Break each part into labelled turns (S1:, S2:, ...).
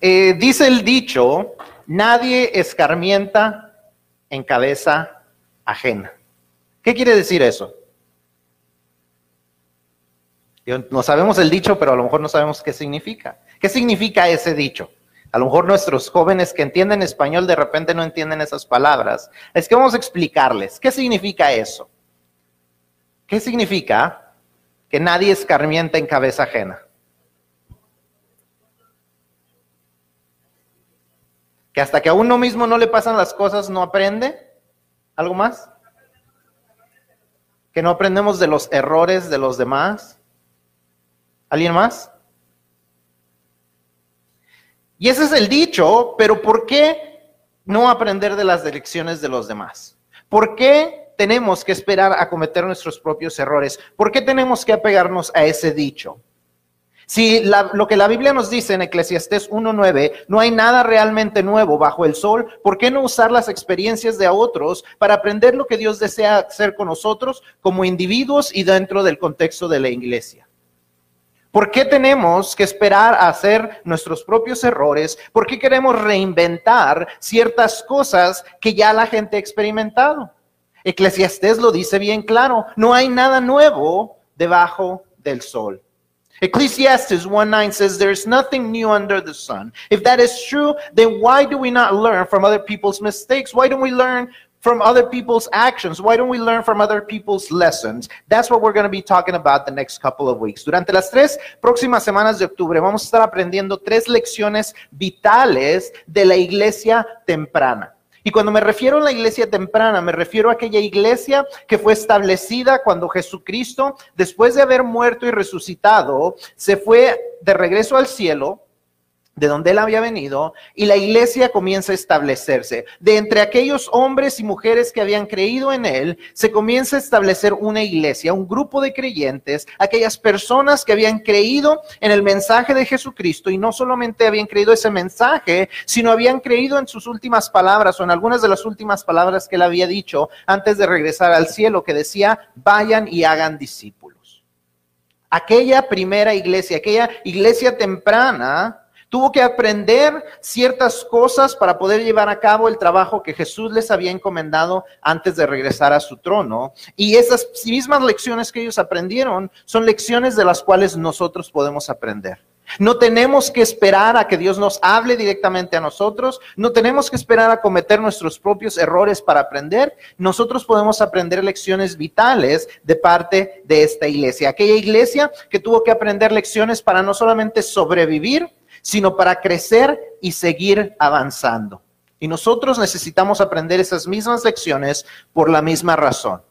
S1: Eh, dice el dicho, nadie escarmienta en cabeza ajena. ¿Qué quiere decir eso? No sabemos el dicho, pero a lo mejor no sabemos qué significa. ¿Qué significa ese dicho? A lo mejor nuestros jóvenes que entienden español de repente no entienden esas palabras. Es que vamos a explicarles. ¿Qué significa eso? ¿Qué significa que nadie escarmienta en cabeza ajena? Hasta que a uno mismo no le pasan las cosas no aprende. ¿Algo más? Que no aprendemos de los errores de los demás. ¿Alguien más? Y ese es el dicho, pero ¿por qué no aprender de las lecciones de los demás? ¿Por qué tenemos que esperar a cometer nuestros propios errores? ¿Por qué tenemos que apegarnos a ese dicho? Si lo que la Biblia nos dice en Eclesiastés 1.9, no hay nada realmente nuevo bajo el sol, ¿por qué no usar las experiencias de otros para aprender lo que Dios desea hacer con nosotros como individuos y dentro del contexto de la iglesia? ¿Por qué tenemos que esperar a hacer nuestros propios errores? ¿Por qué queremos reinventar ciertas cosas que ya la gente ha experimentado? Eclesiastés lo dice bien claro, no hay nada nuevo debajo del sol. Ecclesiastes 1:9 says there's nothing new under the sun. If that is true, then why do we not learn from other people's mistakes? Why don't we learn from other people's actions? Why don't we learn from other people's lessons? That's what we're going to be talking about the next couple of weeks. Durante las tres próximas semanas de octubre vamos a estar aprendiendo tres lecciones vitales de la iglesia temprana. Y cuando me refiero a la iglesia temprana, me refiero a aquella iglesia que fue establecida cuando Jesucristo, después de haber muerto y resucitado, se fue de regreso al cielo de donde él había venido, y la iglesia comienza a establecerse. De entre aquellos hombres y mujeres que habían creído en él, se comienza a establecer una iglesia, un grupo de creyentes, aquellas personas que habían creído en el mensaje de Jesucristo y no solamente habían creído ese mensaje, sino habían creído en sus últimas palabras o en algunas de las últimas palabras que él había dicho antes de regresar al cielo, que decía, vayan y hagan discípulos. Aquella primera iglesia, aquella iglesia temprana, Tuvo que aprender ciertas cosas para poder llevar a cabo el trabajo que Jesús les había encomendado antes de regresar a su trono. Y esas mismas lecciones que ellos aprendieron son lecciones de las cuales nosotros podemos aprender. No tenemos que esperar a que Dios nos hable directamente a nosotros, no tenemos que esperar a cometer nuestros propios errores para aprender, nosotros podemos aprender lecciones vitales de parte de esta iglesia, aquella iglesia que tuvo que aprender lecciones para no solamente sobrevivir, sino para crecer y seguir avanzando. Y nosotros necesitamos aprender esas mismas lecciones por la misma razón,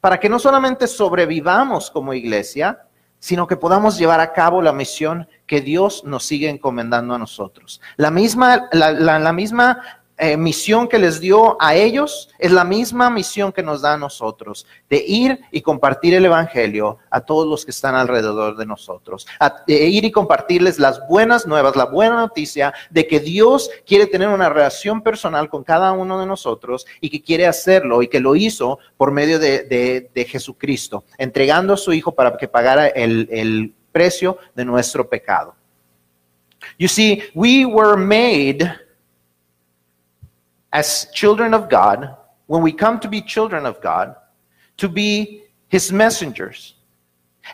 S1: para que no solamente sobrevivamos como iglesia, sino que podamos llevar a cabo la misión que Dios nos sigue encomendando a nosotros. La misma, la, misma eh, misión que les dio a ellos es la misma misión que nos da a nosotros, de ir y compartir el Evangelio a todos los que están alrededor de nosotros, de ir y compartirles las buenas nuevas, la buena noticia de que Dios quiere tener una relación personal con cada uno de nosotros y que quiere hacerlo y que lo hizo por medio de, Jesucristo, entregando a su Hijo para que pagara el, el precio de nuestro pecado. You see, we were made as children of God, when we come to be children of God, to be his messengers.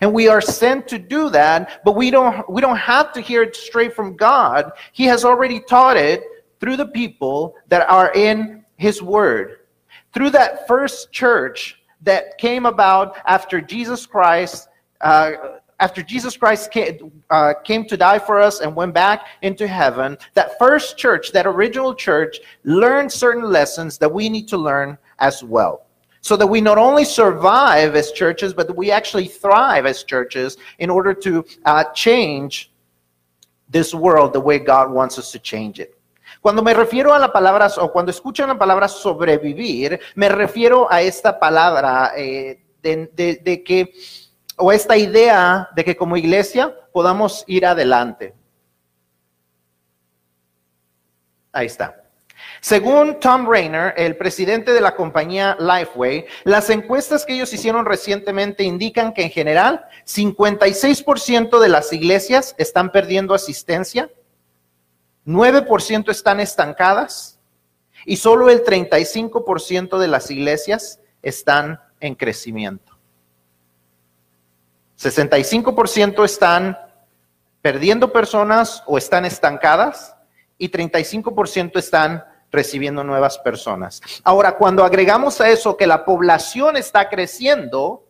S1: And we are sent to do that, but we don't we don't have to hear it straight from God. He has already taught it through the people that are in his word. Through that first church that came about after Jesus Christ uh, after Jesus Christ came, uh, came, to die for us and went back into heaven, that first church, that original church, learned certain lessons that we need to learn as well. So that we not only survive as churches, but that we actually thrive as churches in order to uh, change this world the way God wants us to change it. Cuando me refiero a la palabra, o cuando escucho la palabra sobrevivir, me refiero a esta palabra eh, de, de, de que o esta idea de que como iglesia podamos ir adelante. Ahí está. Según Tom Rayner, el presidente de la compañía Lifeway, las encuestas que ellos hicieron recientemente indican que en general 56% de las iglesias están perdiendo asistencia, 9% están estancadas y solo el 35% de las iglesias están en crecimiento. 65% están perdiendo personas o están estancadas y 35% están recibiendo nuevas personas. Ahora, cuando agregamos a eso que la población está creciendo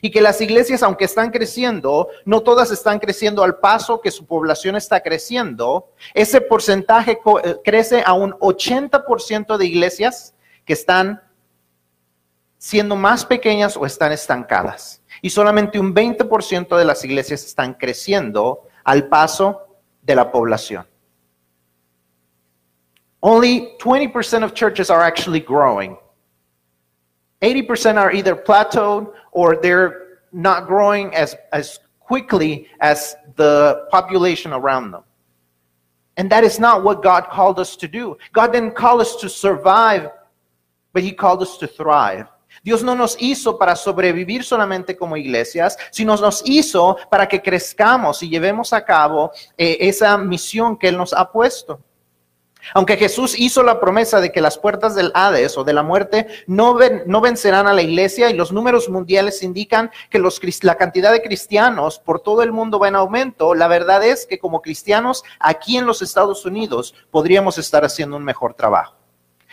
S1: y que las iglesias, aunque están creciendo, no todas están creciendo al paso que su población está creciendo, ese porcentaje eh, crece a un 80% de iglesias que están siendo más pequeñas o están estancadas. Y solamente un 20% de las iglesias están creciendo al paso de la población. Only 20% of churches are actually growing. 80% are either plateaued or they're not growing as, as quickly as the population around them. And that is not what God called us to do. God didn't call us to survive, but He called us to thrive. Dios no nos hizo para sobrevivir solamente como iglesias, sino nos hizo para que crezcamos y llevemos a cabo eh, esa misión que Él nos ha puesto. Aunque Jesús hizo la promesa de que las puertas del Hades o de la muerte no, no vencerán a la iglesia y los números mundiales indican que la cantidad de cristianos por todo el mundo va en aumento, la verdad es que como cristianos aquí en los Estados Unidos podríamos estar haciendo un mejor trabajo.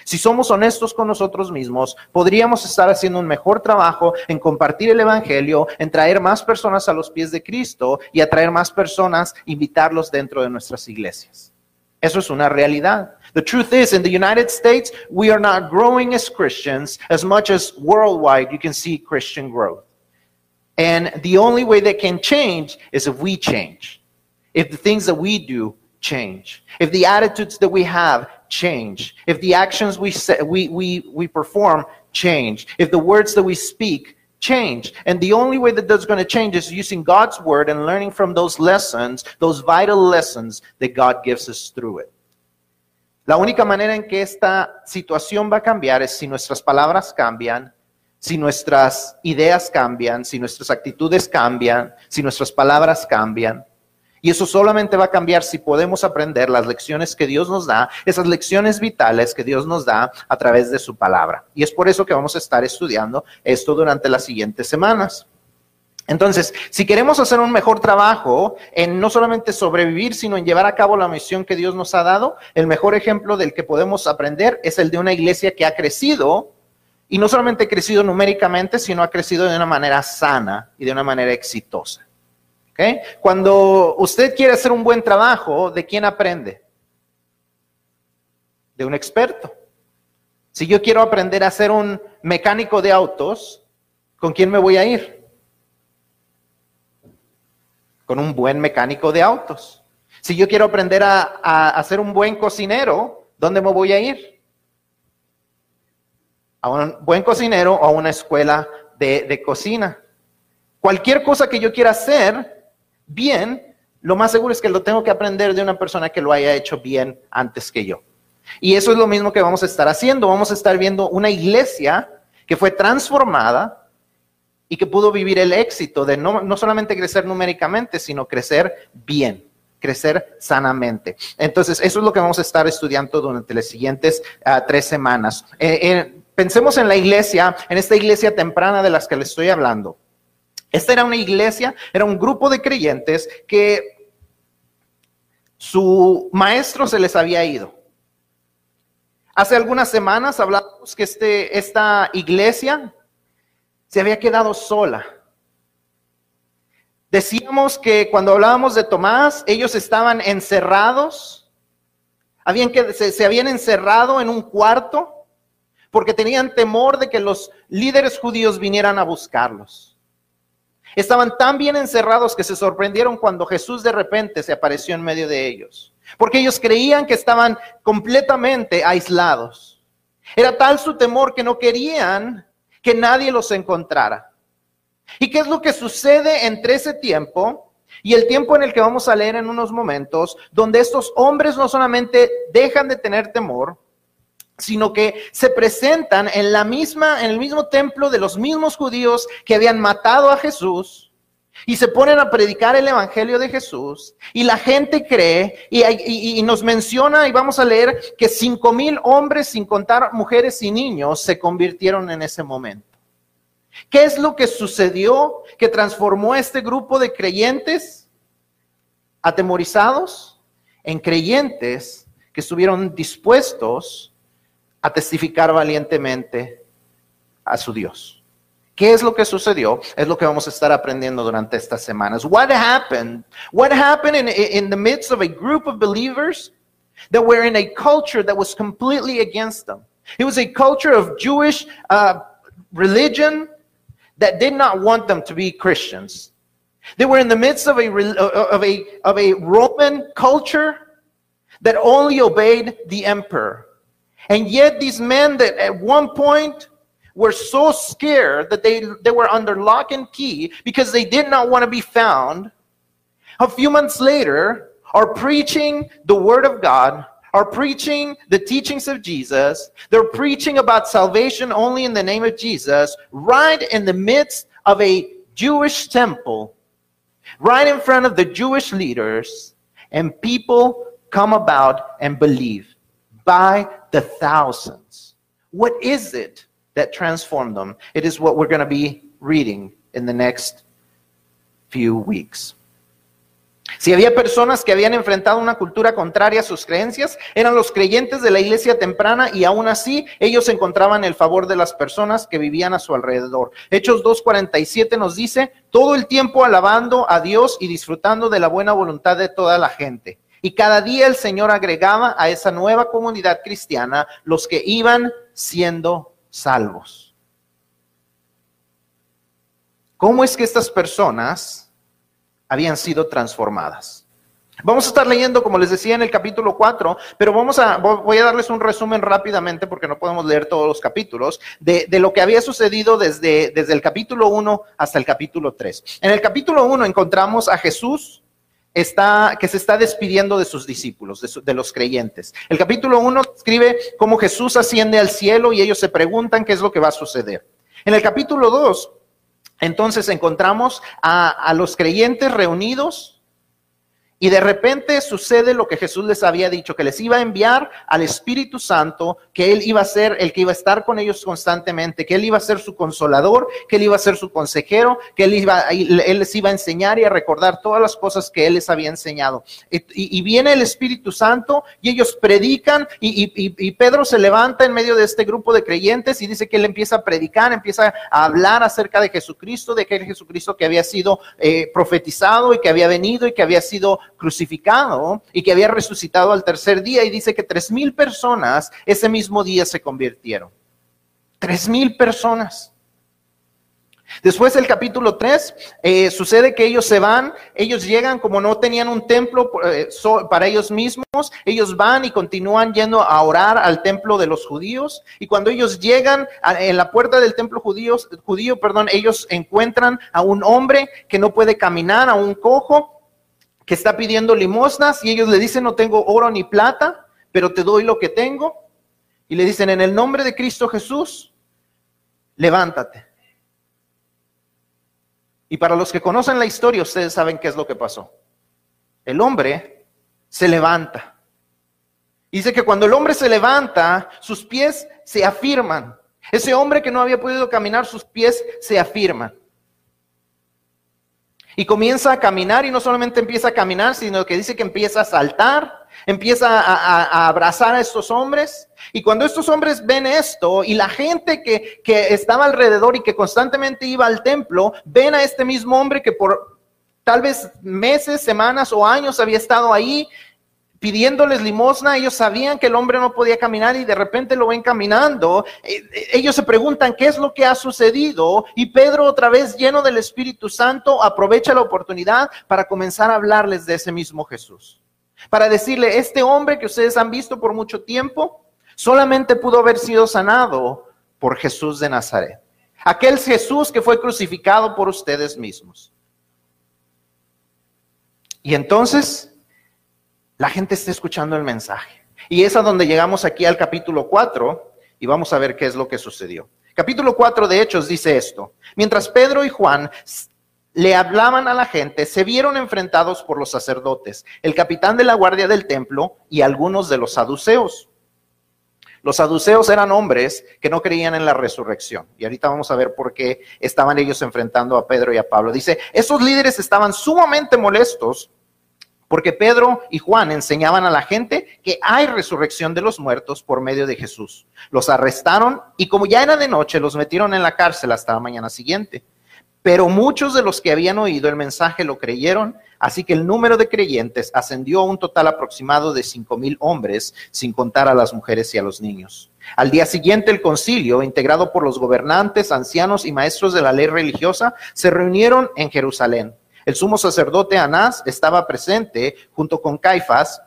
S1: Si somos honestos con nosotros mismos, podríamos estar haciendo un mejor trabajo en compartir el Evangelio, en traer más personas a los pies de Cristo y atraer más personas, invitarlos dentro de nuestras iglesias. Eso es una realidad. The truth is, in the United States, we are not growing as Christians as much as worldwide you can see Christian growth. And the only way that can change is if we change. If the things that we do change. If the attitudes that we have change. If the actions we, say, we, we, we perform change. If the words that we speak change. And the only way that that's going to change is using God's word and learning from those lessons, those vital lessons that God gives us through it. La única manera en que esta situación va a cambiar es si nuestras palabras cambian, si nuestras ideas cambian, si nuestras actitudes cambian, si nuestras palabras cambian. Y eso solamente va a cambiar si podemos aprender las lecciones que Dios nos da, esas lecciones vitales que Dios nos da a través de su palabra. Y es por eso que vamos a estar estudiando esto durante las siguientes semanas. Entonces, si queremos hacer un mejor trabajo en no solamente sobrevivir, sino en llevar a cabo la misión que Dios nos ha dado, el mejor ejemplo del que podemos aprender es el de una iglesia que ha crecido, y no solamente ha crecido numéricamente, sino ha crecido de una manera sana y de una manera exitosa. Cuando usted quiere hacer un buen trabajo, ¿de quién aprende? De un experto. Si yo quiero aprender a ser un mecánico de autos, ¿con quién me voy a ir? Con un buen mecánico de autos. Si yo quiero aprender a, ser un buen cocinero, ¿dónde me voy a ir? A un buen cocinero o a una escuela de, de cocina. Cualquier cosa que yo quiera hacer, bien, lo más seguro es que lo tengo que aprender de una persona que lo haya hecho bien antes que yo. Y eso es lo mismo que vamos a estar haciendo. Vamos a estar viendo una iglesia que fue transformada y que pudo vivir el éxito de no, solamente crecer numéricamente, sino crecer bien, crecer sanamente. Entonces, eso es lo que vamos a estar estudiando durante las siguientes ah, tres semanas. Eh, eh, pensemos en la iglesia, en esta iglesia temprana de las que les estoy hablando. Esta era una iglesia, era un grupo de creyentes que su maestro se les había ido. Hace algunas semanas hablamos que este, esta iglesia se había quedado sola. Decíamos que cuando hablábamos de Tomás, ellos estaban encerrados, habían que, se habían encerrado en un cuarto porque tenían temor de que los líderes judíos vinieran a buscarlos. Estaban tan bien encerrados que se sorprendieron cuando Jesús de repente se apareció en medio de ellos, porque ellos creían que estaban completamente aislados. Era tal su temor que no querían que nadie los encontrara. ¿Y qué es lo que sucede entre ese tiempo y el tiempo en el que vamos a leer en unos momentos, donde estos hombres no solamente dejan de tener temor, sino que se presentan en la misma, en el mismo templo de los mismos judíos que habían matado a Jesús Y se ponen a predicar el Evangelio de Jesús y la gente cree y, nos menciona y vamos a leer que cinco mil hombres, sin contar mujeres y niños, se convirtieron en ese momento. ¿Qué es lo que sucedió que transformó a este grupo de creyentes atemorizados en creyentes que estuvieron dispuestos a testificar valientemente a su Dios? ¿Qué es lo que sucedió? Es lo que vamos a estar aprendiendo durante estas semanas. What happened? What happened in, in the midst of a group of believers that were in a culture that was completely against them? It was a culture of Jewish uh, religion that did not want them to be Christians. They were in the midst of a, of a, of a Roman culture that only obeyed the emperor. And yet, these men that at one point were so scared that they, they were under lock and key because they did not want to be found. A few months later, are preaching the Word of God, are preaching the teachings of Jesus. They're preaching about salvation only in the name of Jesus, right in the midst of a Jewish temple, right in front of the Jewish leaders, and people come about and believe by the thousands. What is it that transformed them. It is what we're going to be reading in the next few weeks. Si había personas que habían enfrentado una cultura contraria a sus creencias, eran los creyentes de la iglesia temprana y aún así ellos encontraban el favor de las personas que vivían a su alrededor. Hechos 2.47 nos dice, todo el tiempo alabando a Dios y disfrutando de la buena voluntad de toda la gente. Y cada día el Señor agregaba a esa nueva comunidad cristiana los que iban siendo salvos. ¿Cómo es que estas personas habían sido transformadas? Vamos a estar leyendo, como les decía, en el capítulo 4, pero vamos a, voy a darles un resumen rápidamente porque no podemos leer todos los capítulos, de, lo que había sucedido desde, desde el capítulo 1 hasta el capítulo 3. En el capítulo 1 encontramos a Jesús está, que se está despidiendo de sus discípulos, de, los creyentes. El capítulo 1 escribe cómo Jesús asciende al cielo y ellos se preguntan qué es lo que va a suceder. En el capítulo 2, entonces encontramos a los creyentes reunidos y de repente sucede lo que Jesús les había dicho, que les iba a enviar al Espíritu Santo, que Él iba a ser el que iba a estar con ellos constantemente, que Él iba a ser su consolador, que Él iba a ser su consejero, que Él, iba, él les iba a enseñar y a recordar todas las cosas que Él les había enseñado. Y, viene el Espíritu Santo y ellos predican y, Pedro se levanta en medio de este grupo de creyentes y dice que Él empieza a predicar, empieza a hablar acerca de Jesucristo, de aquel Jesucristo que había sido eh, profetizado y que había venido y que había sido crucificado y que había resucitado al tercer día y dice que tres mil personas ese mismo día se convirtieron. Tres mil personas. Después del capítulo 3, eh, sucede que ellos se van, ellos llegan como no tenían un templo eh, para ellos mismos, ellos van y continúan yendo a orar al templo de los judíos. Y cuando ellos llegan en la puerta del templo judío, judío, perdón, ellos encuentran a un hombre que no puede caminar, a un cojo, que está pidiendo limosnas y ellos le dicen, no tengo oro ni plata, pero te doy lo que tengo. Y le dicen, en el nombre de Cristo Jesús, levántate. Y para los que conocen la historia, ustedes saben qué es lo que pasó. El hombre se levanta. Dice que cuando el hombre se levanta, sus pies se afirman. Ese hombre que no había podido caminar, sus pies se afirman. Y comienza a caminar y no solamente empieza a caminar, sino que dice que empieza a saltar, empieza a, abrazar a estos hombres. Y cuando estos hombres ven esto y la gente que, que estaba alrededor y que constantemente iba al templo, ven a este mismo hombre que por tal vez meses, semanas o años había estado ahí pidiéndoles limosna, ellos sabían que el hombre no podía caminar y de repente lo ven caminando. Eh, eh, ellos se preguntan qué es lo que ha sucedido y Pedro otra vez lleno del Espíritu Santo aprovecha la oportunidad para comenzar a hablarles de ese mismo Jesús. Para decirle, este hombre que ustedes han visto por mucho tiempo, solamente pudo haber sido sanado por Jesús de Nazaret. Aquel Jesús que fue crucificado por ustedes mismos. Y entonces la gente está escuchando el mensaje. Y es a donde llegamos aquí al capítulo 4 y vamos a ver qué es lo que sucedió. Capítulo 4 de Hechos dice esto. Mientras Pedro y Juan le hablaban a la gente, se vieron enfrentados por los sacerdotes, el capitán de la guardia del templo y algunos de los saduceos. Los saduceos eran hombres que no creían en la resurrección. Y ahorita vamos a ver por qué estaban ellos enfrentando a Pedro y a Pablo. Dice, esos líderes estaban sumamente molestos porque Pedro y Juan enseñaban a la gente que hay resurrección de los muertos por medio de Jesús. Los arrestaron y como ya era de noche, los metieron en la cárcel hasta la mañana siguiente. Pero muchos de los que habían oído el mensaje lo creyeron, así que el número de creyentes ascendió a un total aproximado de cinco mil hombres, sin contar a las mujeres y a los niños. Al día siguiente el concilio, integrado por los gobernantes, ancianos y maestros de la ley religiosa, se reunieron en Jerusalén. El sumo sacerdote Anás estaba presente junto con Caifás,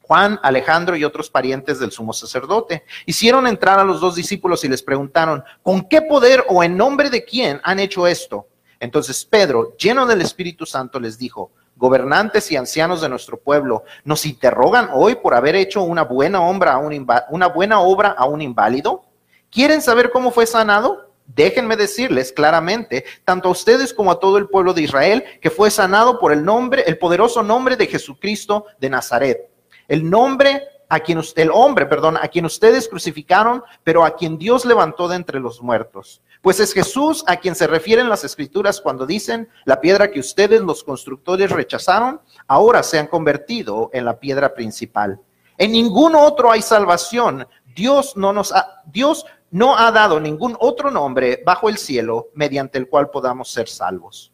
S1: Juan, Alejandro y otros parientes del sumo sacerdote. Hicieron entrar a los dos discípulos y les preguntaron, ¿con qué poder o en nombre de quién han hecho esto? Entonces Pedro, lleno del Espíritu Santo, les dijo, gobernantes y ancianos de nuestro pueblo, nos interrogan hoy por haber hecho una buena obra a un, una buena obra a un inválido. ¿Quieren saber cómo fue sanado? Déjenme decirles claramente, tanto a ustedes como a todo el pueblo de Israel, que fue sanado por el nombre, el poderoso nombre de Jesucristo de Nazaret el nombre a quien el hombre, perdón, a quien ustedes crucificaron, pero a quien Dios levantó de entre los muertos. Pues es Jesús a quien se refieren las escrituras cuando dicen, la piedra que ustedes los constructores rechazaron, ahora se han convertido en la piedra principal. En ningún otro hay salvación. Dios no nos ha, Dios no ha dado ningún otro nombre bajo el cielo mediante el cual podamos ser salvos.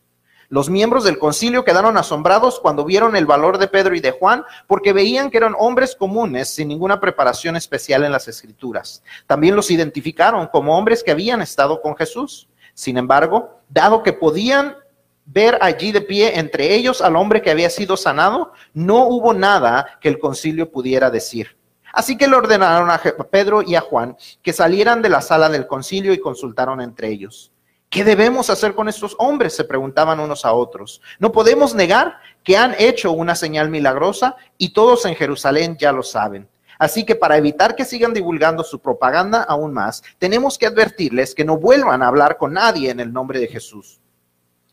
S1: Los miembros del concilio quedaron asombrados cuando vieron el valor de Pedro y de Juan, porque veían que eran hombres comunes sin ninguna preparación especial en las escrituras. También los identificaron como hombres que habían estado con Jesús. Sin embargo, dado que podían ver allí de pie entre ellos al hombre que había sido sanado, no hubo nada que el concilio pudiera decir. Así que le ordenaron a Pedro y a Juan que salieran de la sala del concilio y consultaron entre ellos. ¿Qué debemos hacer con estos hombres? Se preguntaban unos a otros. No podemos negar que han hecho una señal milagrosa y todos en Jerusalén ya lo saben. Así que para evitar que sigan divulgando su propaganda aún más, tenemos que advertirles que no vuelvan a hablar con nadie en el nombre de Jesús.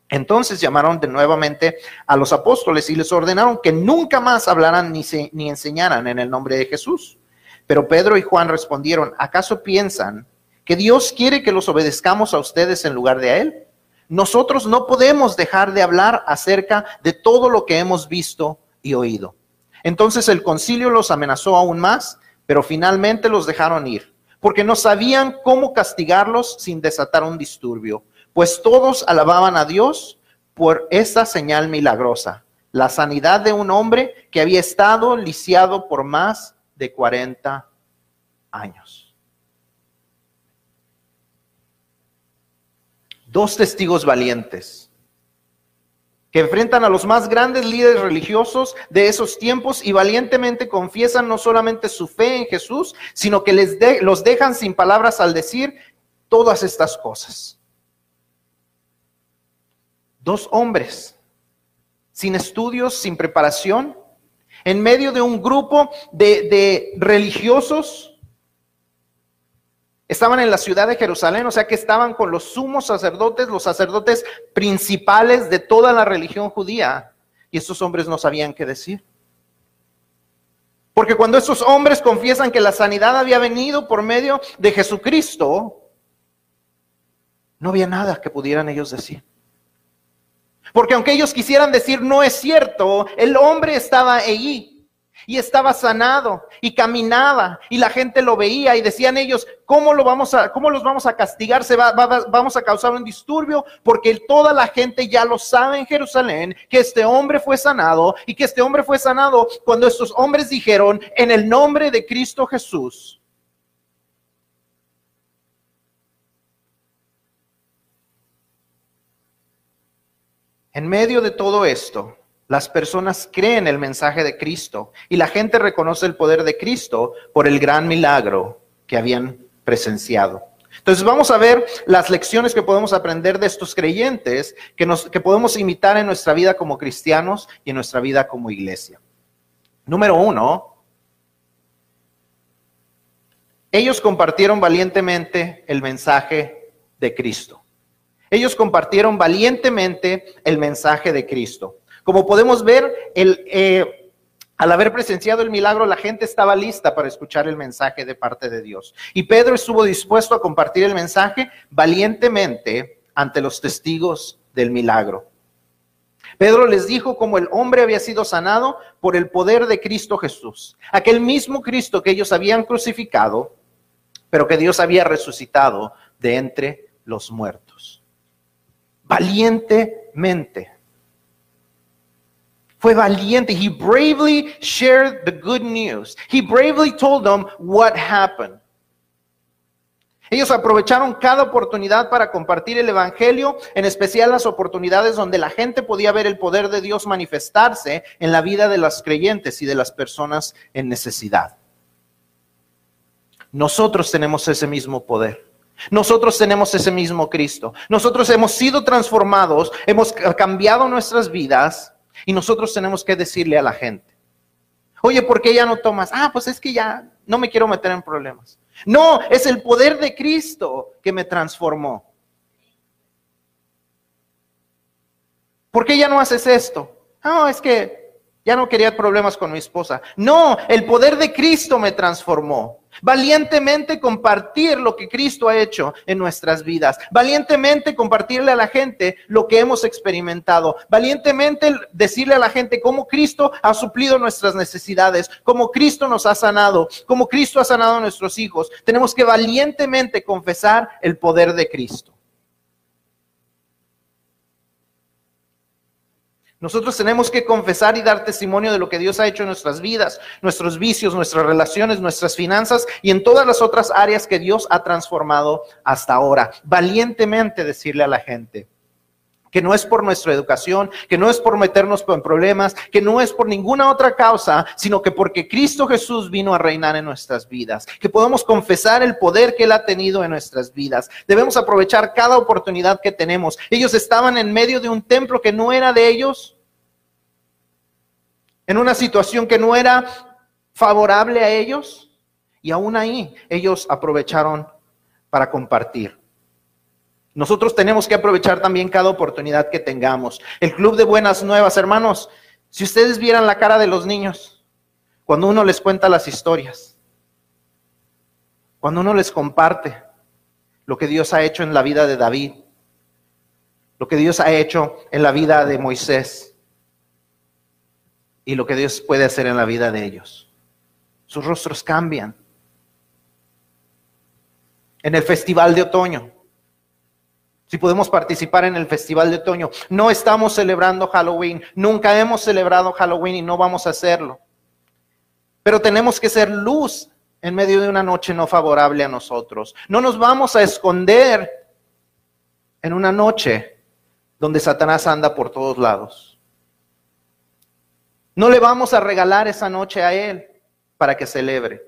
S1: Entonces llamaron de nuevamente a los apóstoles y les ordenaron que nunca más hablaran ni, ni enseñaran en el nombre de Jesús. Pero Pedro y Juan respondieron, ¿acaso piensan que Dios quiere que los obedezcamos a ustedes en lugar de a Él. Nosotros no podemos dejar de hablar acerca de todo lo que hemos visto y oído. Entonces el concilio los amenazó aún más, pero finalmente los dejaron ir, porque no sabían cómo castigarlos sin desatar un disturbio, pues todos alababan a Dios por esa señal milagrosa, la sanidad de un hombre que había estado lisiado por más de 40 años. dos testigos valientes que enfrentan a los más grandes líderes religiosos de esos tiempos y valientemente confiesan no solamente su fe en Jesús, sino que les los dejan sin palabras al decir todas estas cosas. Dos hombres sin estudios, sin preparación, en medio de un grupo de, religiosos Estaban en la ciudad de Jerusalén, o sea que estaban con los sumos sacerdotes, los sacerdotes principales de toda la religión judía. Y estos hombres no sabían qué decir. Porque cuando estos hombres confiesan que la sanidad había venido por medio de Jesucristo, no había nada que pudieran ellos decir. Porque aunque ellos quisieran decir no es cierto, el hombre estaba allí y estaba sanado y caminaba y la gente lo veía y decían ellos, ¿cómo, lo vamos a, cómo los vamos a castigar? Se va, vamos a causar un disturbio porque toda la gente ya lo sabe en Jerusalén que este hombre fue sanado y que este hombre fue sanado cuando estos hombres dijeron en el nombre de Cristo Jesús. En medio de todo esto, las personas creen el mensaje de Cristo y la gente reconoce el poder de Cristo por el gran milagro que habían presenciado. Entonces vamos a ver las lecciones que podemos aprender de estos creyentes que, nos, que podemos imitar en nuestra vida como cristianos y en nuestra vida como iglesia. Número uno, ellos compartieron valientemente el mensaje de Cristo. Ellos compartieron valientemente el mensaje de Cristo. Como podemos ver, eh, al haber presenciado el milagro, la gente estaba lista para escuchar el mensaje de parte de Dios. Y Pedro estuvo dispuesto a compartir el mensaje valientemente ante los testigos del milagro. Pedro les dijo cómo el hombre había sido sanado por el poder de Cristo Jesús, aquel mismo Cristo que ellos habían crucificado, pero que Dios había resucitado de entre los muertos. Valientemente. Fue valiente. He bravely shared the good news. He bravely told them what happened. Ellos aprovecharon cada oportunidad para compartir el Evangelio, en especial las oportunidades donde la gente podía ver el poder de Dios manifestarse en la vida de los creyentes y de las personas en necesidad. Nosotros tenemos ese mismo poder. Nosotros tenemos ese mismo Cristo. Nosotros hemos sido transformados, hemos cambiado nuestras vidas y nosotros tenemos que decirle a la gente, oye, ¿por qué ya no tomas? Ah, pues es que ya no me quiero meter en problemas. No, es el poder de Cristo que me transformó. ¿Por qué ya no haces esto? No, es que ya no quería problemas con mi esposa. No, el poder de Cristo me transformó. Valientemente compartir lo que Cristo ha hecho en nuestras vidas. Valientemente compartirle a la gente lo que hemos experimentado. Valientemente decirle a la gente cómo Cristo ha suplido nuestras necesidades, cómo Cristo nos ha sanado, cómo Cristo ha sanado a nuestros hijos. Tenemos que valientemente confesar el poder de Cristo. Nosotros tenemos que confesar y dar testimonio de lo que Dios ha hecho en nuestras vidas, nuestros vicios, nuestras relaciones, nuestras finanzas y en todas las otras áreas que Dios ha transformado hasta ahora. Valientemente decirle a la gente que no es por nuestra educación, que no es por meternos en problemas, que no es por ninguna otra causa, sino que porque Cristo Jesús vino a reinar en nuestras vidas, que podamos confesar el poder que Él ha tenido en nuestras vidas. Debemos aprovechar cada oportunidad que tenemos. Ellos estaban en medio de un templo que no era de ellos, en una situación que no era favorable a ellos y aún ahí ellos aprovecharon para compartir. Nosotros tenemos que aprovechar también cada oportunidad que tengamos. El Club de Buenas Nuevas, hermanos, si ustedes vieran la cara de los niños cuando uno les cuenta las historias, cuando uno les comparte lo que Dios ha hecho en la vida de David, lo que Dios ha hecho en la vida de Moisés, y lo que Dios puede hacer en la vida de ellos. Sus rostros cambian. En el festival de otoño, si podemos participar en el festival de otoño, no estamos celebrando Halloween, nunca hemos celebrado Halloween y no vamos a hacerlo. Pero tenemos que ser luz en medio de una noche no favorable a nosotros. No nos vamos a esconder en una noche donde Satanás anda por todos lados. No le vamos a regalar esa noche a Él para que celebre.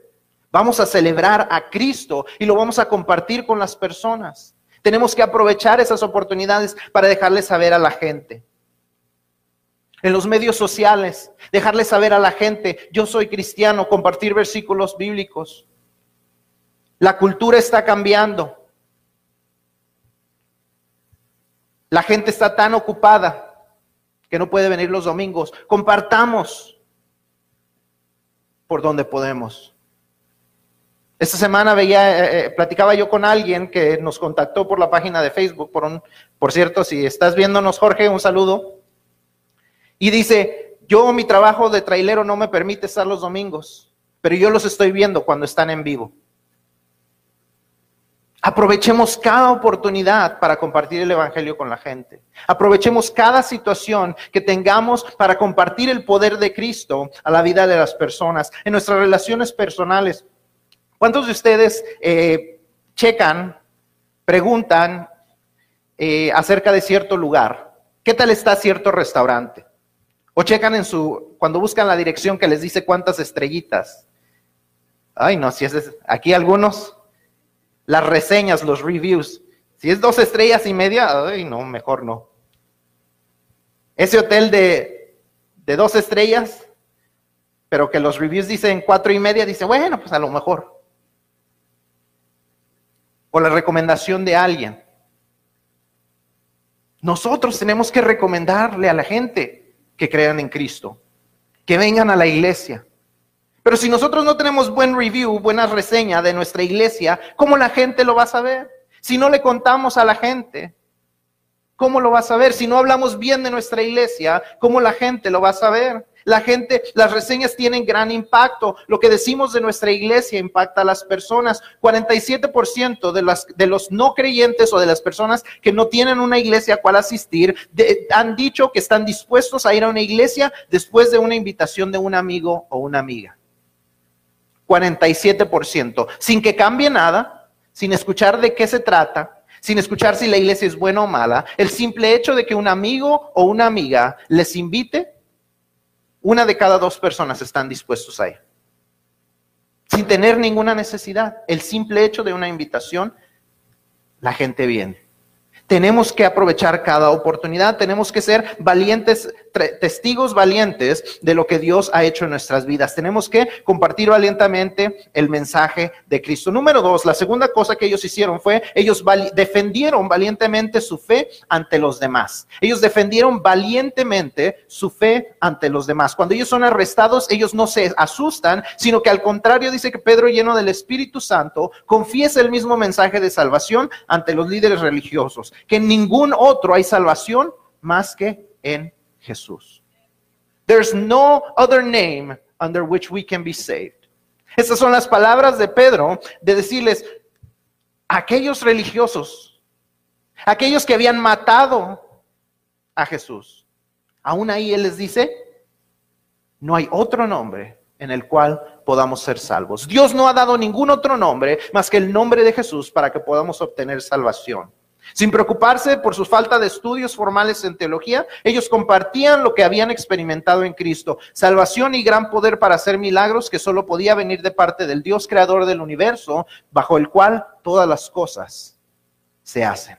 S1: Vamos a celebrar a Cristo y lo vamos a compartir con las personas. Tenemos que aprovechar esas oportunidades para dejarle saber a la gente. En los medios sociales, dejarle saber a la gente, yo soy cristiano, compartir versículos bíblicos. La cultura está cambiando. La gente está tan ocupada que no puede venir los domingos. Compartamos por donde podemos. Esta semana veía, eh, eh, platicaba yo con alguien que nos contactó por la página de Facebook, por, un, por cierto, si estás viéndonos, Jorge, un saludo. Y dice, yo mi trabajo de trailero no me permite estar los domingos, pero yo los estoy viendo cuando están en vivo. Aprovechemos cada oportunidad para compartir el Evangelio con la gente. Aprovechemos cada situación que tengamos para compartir el poder de Cristo a la vida de las personas, en nuestras relaciones personales. ¿Cuántos de ustedes eh, checan, preguntan eh, acerca de cierto lugar? ¿Qué tal está cierto restaurante? O checan en su, cuando buscan la dirección que les dice cuántas estrellitas. Ay, no, si es, aquí algunos las reseñas, los reviews. Si es dos estrellas y media, ay, no, mejor no. Ese hotel de, de dos estrellas, pero que los reviews dicen cuatro y media, dice, bueno, pues a lo mejor. La recomendación de alguien. Nosotros tenemos que recomendarle a la gente que crean en Cristo, que vengan a la iglesia. Pero si nosotros no tenemos buen review, buena reseña de nuestra iglesia, ¿cómo la gente lo va a saber? Si no le contamos a la gente, ¿cómo lo va a saber? Si no hablamos bien de nuestra iglesia, ¿cómo la gente lo va a saber? La gente, las reseñas tienen gran impacto. Lo que decimos de nuestra iglesia impacta a las personas. 47% de, las, de los no creyentes o de las personas que no tienen una iglesia a cual asistir han dicho que están dispuestos a ir a una iglesia después de una invitación de un amigo o una amiga. 47%. Sin que cambie nada, sin escuchar de qué se trata, sin escuchar si la iglesia es buena o mala, el simple hecho de que un amigo o una amiga les invite una de cada dos personas están dispuestos a ir. Sin tener ninguna necesidad. El simple hecho de una invitación, la gente viene. Tenemos que aprovechar cada oportunidad, tenemos que ser valientes, testigos valientes de lo que Dios ha hecho en nuestras vidas. Tenemos que compartir valientemente el mensaje de Cristo. Número dos, la segunda cosa que ellos hicieron fue, ellos defendieron valientemente su fe ante los demás. Ellos defendieron valientemente su fe ante los demás. Cuando ellos son arrestados, ellos no se asustan, sino que al contrario dice que Pedro, lleno del Espíritu Santo, confiesa el mismo mensaje de salvación ante los líderes religiosos que en ningún otro hay salvación más que en Jesús. There's no other name under which we can be saved. Estas son las palabras de Pedro de decirles, aquellos religiosos, aquellos que habían matado a Jesús, aún ahí Él les dice, no hay otro nombre en el cual podamos ser salvos. Dios no ha dado ningún otro nombre más que el nombre de Jesús para que podamos obtener salvación. Sin preocuparse por su falta de estudios formales en teología, ellos compartían lo que habían experimentado en Cristo, salvación y gran poder para hacer milagros que solo podía venir de parte del Dios creador del universo, bajo el cual todas las cosas se hacen.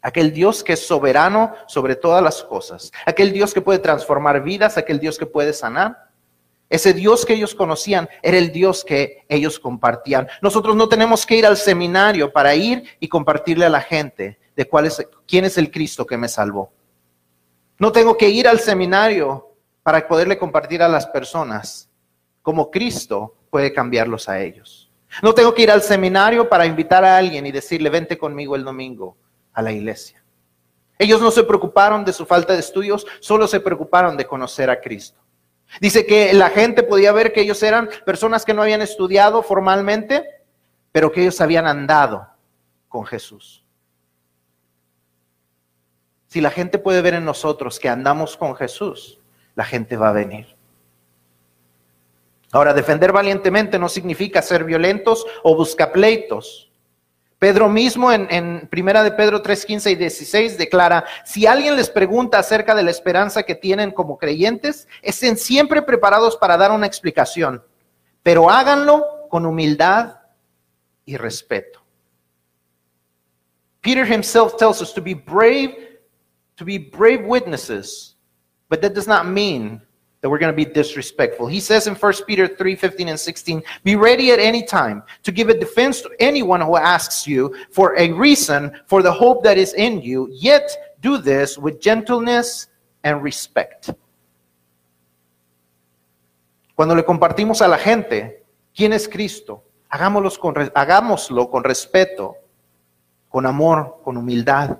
S1: Aquel Dios que es soberano sobre todas las cosas, aquel Dios que puede transformar vidas, aquel Dios que puede sanar. Ese Dios que ellos conocían era el Dios que ellos compartían. Nosotros no tenemos que ir al seminario para ir y compartirle a la gente de cuál es, quién es el Cristo que me salvó. No tengo que ir al seminario para poderle compartir a las personas cómo Cristo puede cambiarlos a ellos. No tengo que ir al seminario para invitar a alguien y decirle, vente conmigo el domingo a la iglesia. Ellos no se preocuparon de su falta de estudios, solo se preocuparon de conocer a Cristo. Dice que la gente podía ver que ellos eran personas que no habían estudiado formalmente, pero que ellos habían andado con Jesús. Si la gente puede ver en nosotros que andamos con Jesús, la gente va a venir. Ahora, defender valientemente no significa ser violentos o buscar pleitos. Pedro mismo en, en Primera de Pedro 3, 15 y 16 declara, si alguien les pregunta acerca de la esperanza que tienen como creyentes, estén siempre preparados para dar una explicación, pero háganlo con humildad y respeto. Peter himself tells us to be brave, to be brave witnesses, but that does not mean that we're going to be disrespectful. He says in 1 Peter 3 15 and 16, Be ready at any time to give a defense to anyone who asks you for a reason for the hope that is in you, yet do this with gentleness and respect. Cuando le compartimos a la gente quién es Cristo, hagámoslo con, hagámoslo con respeto, con amor, con humildad.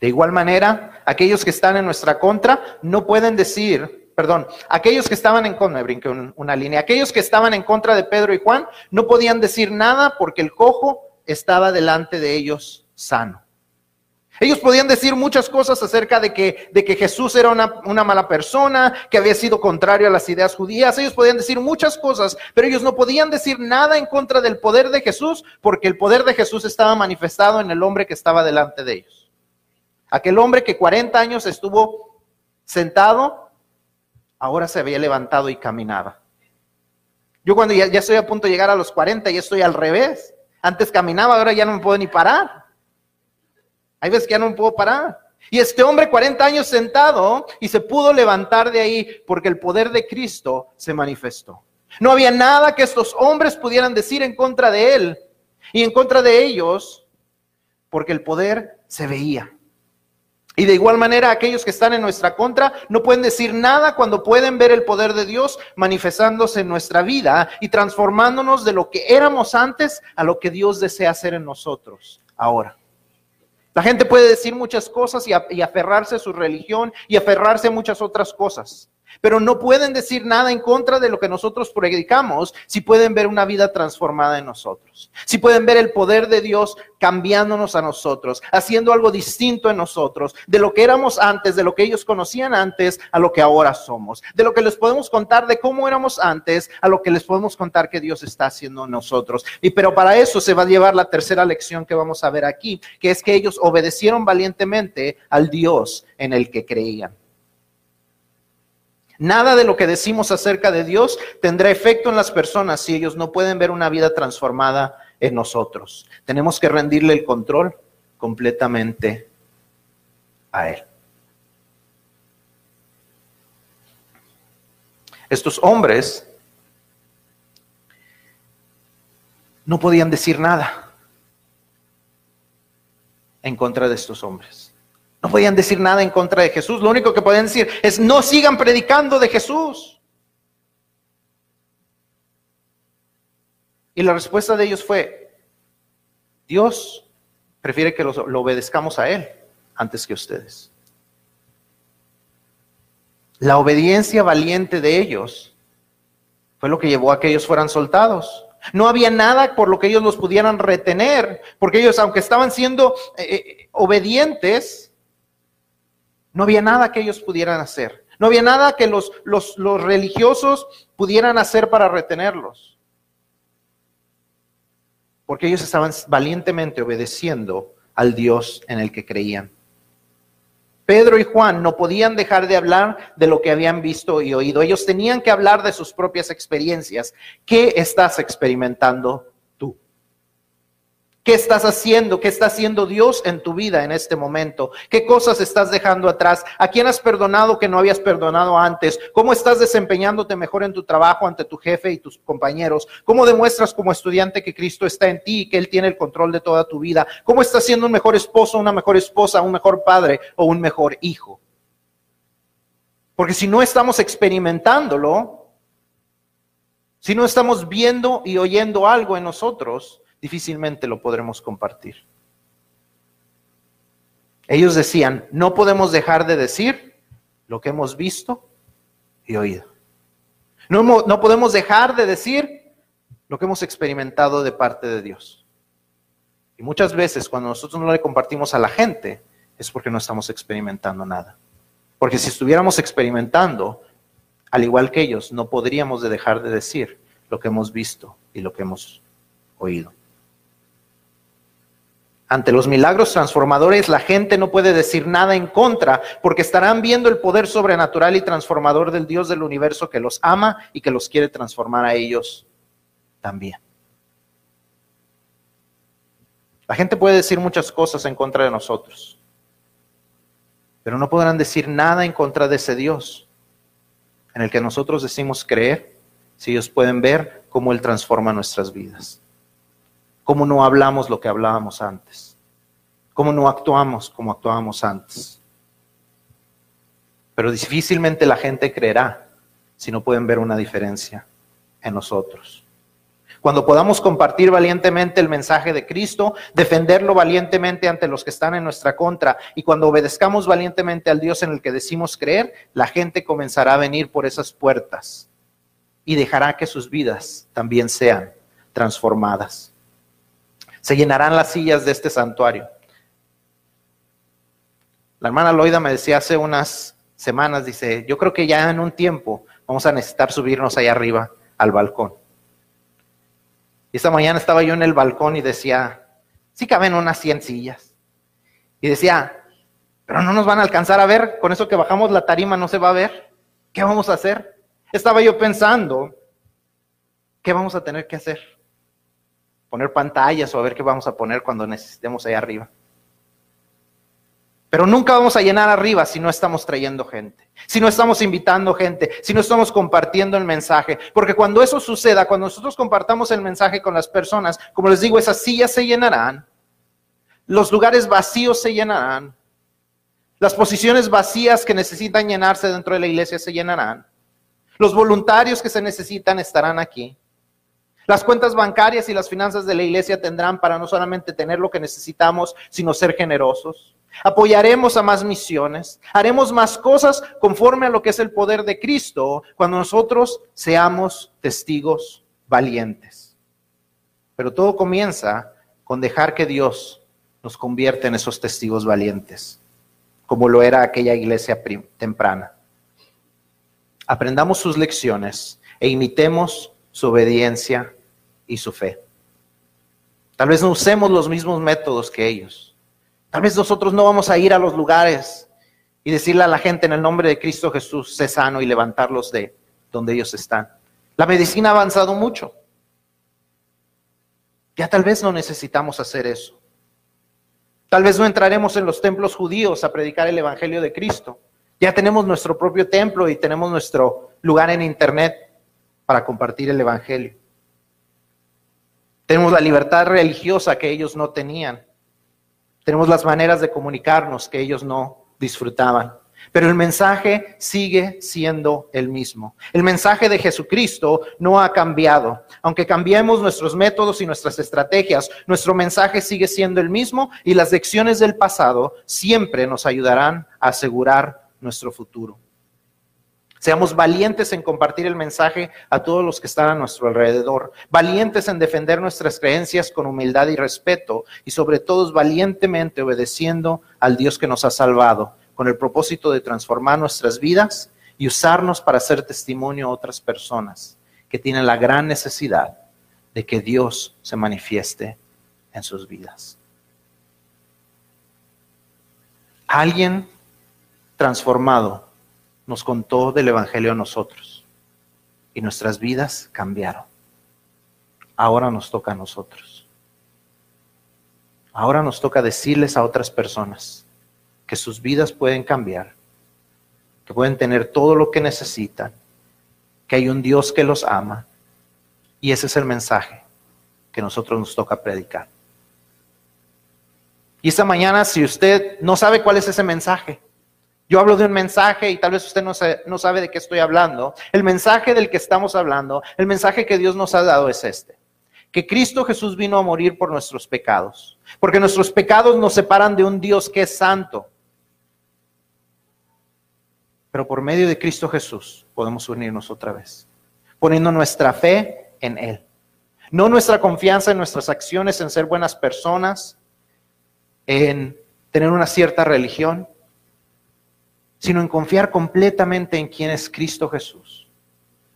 S1: De igual manera, aquellos que están en nuestra contra no pueden decir, perdón, aquellos que estaban en contra, me brinqué una línea, aquellos que estaban en contra de Pedro y Juan no podían decir nada porque el cojo estaba delante de ellos sano. Ellos podían decir muchas cosas acerca de que, de que Jesús era una, una, mala persona, que había sido contrario a las ideas judías. Ellos podían decir muchas cosas, pero ellos no podían decir nada en contra del poder de Jesús, porque el poder de Jesús estaba manifestado en el hombre que estaba delante de ellos. Aquel hombre que 40 años estuvo sentado, ahora se había levantado y caminaba. Yo cuando ya, estoy a punto de llegar a los 40, ya estoy al revés. Antes caminaba, ahora ya no me puedo ni parar. Hay veces que ya no me puedo parar. Y este hombre 40 años sentado y se pudo levantar de ahí porque el poder de Cristo se manifestó. No había nada que estos hombres pudieran decir en contra de él y en contra de ellos, porque el poder se veía. Y de igual manera aquellos que están en nuestra contra no pueden decir nada cuando pueden ver el poder de Dios manifestándose en nuestra vida y transformándonos de lo que éramos antes a lo que Dios desea hacer en nosotros ahora. La gente puede decir muchas cosas y, aferrarse a su religión y aferrarse a muchas otras cosas pero no pueden decir nada en contra de lo que nosotros predicamos si pueden ver una vida transformada en nosotros, si pueden ver el poder de Dios cambiándonos a nosotros, haciendo algo distinto en nosotros, de lo que éramos antes, de lo que ellos conocían antes, a lo que ahora somos, de lo que les podemos contar de cómo éramos antes, a lo que les podemos contar que Dios está haciendo en nosotros. Y pero para eso se va a llevar la tercera lección que vamos a ver aquí, que es que ellos obedecieron valientemente al Dios en el que creían. Nada de lo que decimos acerca de Dios tendrá efecto en las personas si ellos no pueden ver una vida transformada en nosotros. Tenemos que rendirle el control completamente a Él. Estos hombres no podían decir nada en contra de estos hombres. No podían decir nada en contra de Jesús. Lo único que podían decir es no sigan predicando de Jesús. Y la respuesta de ellos fue, Dios prefiere que lo, obedezcamos a Él antes que ustedes. La obediencia valiente de ellos fue lo que llevó a que ellos fueran soltados. No había nada por lo que ellos los pudieran retener, porque ellos, aunque estaban siendo eh, eh, obedientes, no había nada que ellos pudieran hacer. No había nada que los, los, religiosos pudieran hacer para retenerlos. Porque ellos estaban valientemente obedeciendo al Dios en el que creían. Pedro y Juan no podían dejar de hablar de lo que habían visto y oído. Ellos tenían que hablar de sus propias experiencias. ¿Qué estás experimentando ¿Qué estás haciendo? ¿Qué está haciendo Dios en tu vida en este momento? ¿Qué cosas estás dejando atrás? ¿A quién has perdonado que no habías perdonado antes? ¿Cómo estás desempeñándote mejor en tu trabajo ante tu jefe y tus compañeros? ¿Cómo demuestras como estudiante que Cristo está en ti y que Él tiene el control de toda tu vida? ¿Cómo estás siendo un mejor esposo, una mejor esposa, un mejor padre o un mejor hijo? Porque si no estamos experimentándolo, si no estamos viendo y oyendo algo en nosotros, difícilmente lo podremos compartir. Ellos decían, no podemos dejar de decir lo que hemos visto y oído. No, no podemos dejar de decir lo que hemos experimentado de parte de Dios. Y muchas veces cuando nosotros no le compartimos a la gente es porque no estamos experimentando nada. Porque si estuviéramos experimentando, al igual que ellos, no podríamos de dejar de decir lo que hemos visto y lo que hemos oído. Ante los milagros transformadores, la gente no puede decir nada en contra, porque estarán viendo el poder sobrenatural y transformador del Dios del universo que los ama y que los quiere transformar a ellos también. La gente puede decir muchas cosas en contra de nosotros, pero no podrán decir nada en contra de ese Dios en el que nosotros decimos creer si ellos pueden ver cómo Él transforma nuestras vidas cómo no hablamos lo que hablábamos antes, cómo no actuamos como actuábamos antes. Pero difícilmente la gente creerá si no pueden ver una diferencia en nosotros. Cuando podamos compartir valientemente el mensaje de Cristo, defenderlo valientemente ante los que están en nuestra contra, y cuando obedezcamos valientemente al Dios en el que decimos creer, la gente comenzará a venir por esas puertas y dejará que sus vidas también sean transformadas se llenarán las sillas de este santuario. La hermana Loida me decía hace unas semanas, dice, yo creo que ya en un tiempo vamos a necesitar subirnos allá arriba al balcón. Y esta mañana estaba yo en el balcón y decía, sí caben unas 100 sillas. Y decía, pero no nos van a alcanzar a ver, con eso que bajamos la tarima no se va a ver. ¿Qué vamos a hacer? Estaba yo pensando, ¿qué vamos a tener que hacer? Poner pantallas o a ver qué vamos a poner cuando necesitemos ahí arriba. Pero nunca vamos a llenar arriba si no estamos trayendo gente, si no estamos invitando gente, si no estamos compartiendo el mensaje. Porque cuando eso suceda, cuando nosotros compartamos el mensaje con las personas, como les digo, esas sillas se llenarán, los lugares vacíos se llenarán, las posiciones vacías que necesitan llenarse dentro de la iglesia se llenarán, los voluntarios que se necesitan estarán aquí. Las cuentas bancarias y las finanzas de la iglesia tendrán para no solamente tener lo que necesitamos, sino ser generosos. Apoyaremos a más misiones, haremos más cosas conforme a lo que es el poder de Cristo cuando nosotros seamos testigos valientes. Pero todo comienza con dejar que Dios nos convierta en esos testigos valientes, como lo era aquella iglesia temprana. Aprendamos sus lecciones e imitemos su obediencia y su fe. Tal vez no usemos los mismos métodos que ellos. Tal vez nosotros no vamos a ir a los lugares y decirle a la gente en el nombre de Cristo Jesús, sé sano y levantarlos de donde ellos están. La medicina ha avanzado mucho. Ya tal vez no necesitamos hacer eso. Tal vez no entraremos en los templos judíos a predicar el Evangelio de Cristo. Ya tenemos nuestro propio templo y tenemos nuestro lugar en Internet para compartir el Evangelio. Tenemos la libertad religiosa que ellos no tenían. Tenemos las maneras de comunicarnos que ellos no disfrutaban. Pero el mensaje sigue siendo el mismo. El mensaje de Jesucristo no ha cambiado. Aunque cambiemos nuestros métodos y nuestras estrategias, nuestro mensaje sigue siendo el mismo y las lecciones del pasado siempre nos ayudarán a asegurar nuestro futuro. Seamos valientes en compartir el mensaje a todos los que están a nuestro alrededor, valientes en defender nuestras creencias con humildad y respeto y sobre todo valientemente obedeciendo al Dios que nos ha salvado con el propósito de transformar nuestras vidas y usarnos para hacer testimonio a otras personas que tienen la gran necesidad de que Dios se manifieste en sus vidas. Alguien transformado nos contó del Evangelio a nosotros y nuestras vidas cambiaron. Ahora nos toca a nosotros. Ahora nos toca decirles a otras personas que sus vidas pueden cambiar, que pueden tener todo lo que necesitan, que hay un Dios que los ama. Y ese es el mensaje que nosotros nos toca predicar. Y esta mañana, si usted no sabe cuál es ese mensaje, yo hablo de un mensaje y tal vez usted no, no sabe de qué estoy hablando. El mensaje del que estamos hablando, el mensaje que Dios nos ha dado es este. Que Cristo Jesús vino a morir por nuestros pecados. Porque nuestros pecados nos separan de un Dios que es santo. Pero por medio de Cristo Jesús podemos unirnos otra vez. Poniendo nuestra fe en Él. No nuestra confianza en nuestras acciones, en ser buenas personas, en tener una cierta religión sino en confiar completamente en quien es Cristo Jesús,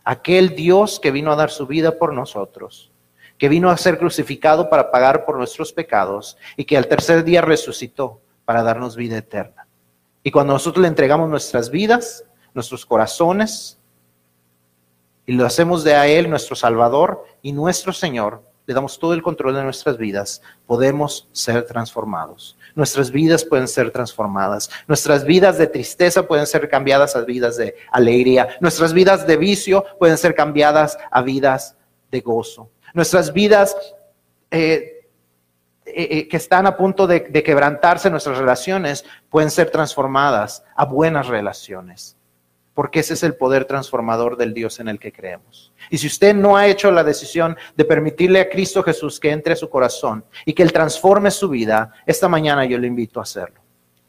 S1: aquel Dios que vino a dar su vida por nosotros, que vino a ser crucificado para pagar por nuestros pecados y que al tercer día resucitó para darnos vida eterna. Y cuando nosotros le entregamos nuestras vidas, nuestros corazones, y lo hacemos de a Él nuestro Salvador y nuestro Señor, le damos todo el control de nuestras vidas, podemos ser transformados. Nuestras vidas pueden ser transformadas. Nuestras vidas de tristeza pueden ser cambiadas a vidas de alegría. Nuestras vidas de vicio pueden ser cambiadas a vidas de gozo. Nuestras vidas eh, eh, eh, que están a punto de, de quebrantarse, nuestras relaciones, pueden ser transformadas a buenas relaciones porque ese es el poder transformador del Dios en el que creemos. Y si usted no ha hecho la decisión de permitirle a Cristo Jesús que entre a su corazón y que Él transforme su vida, esta mañana yo le invito a hacerlo.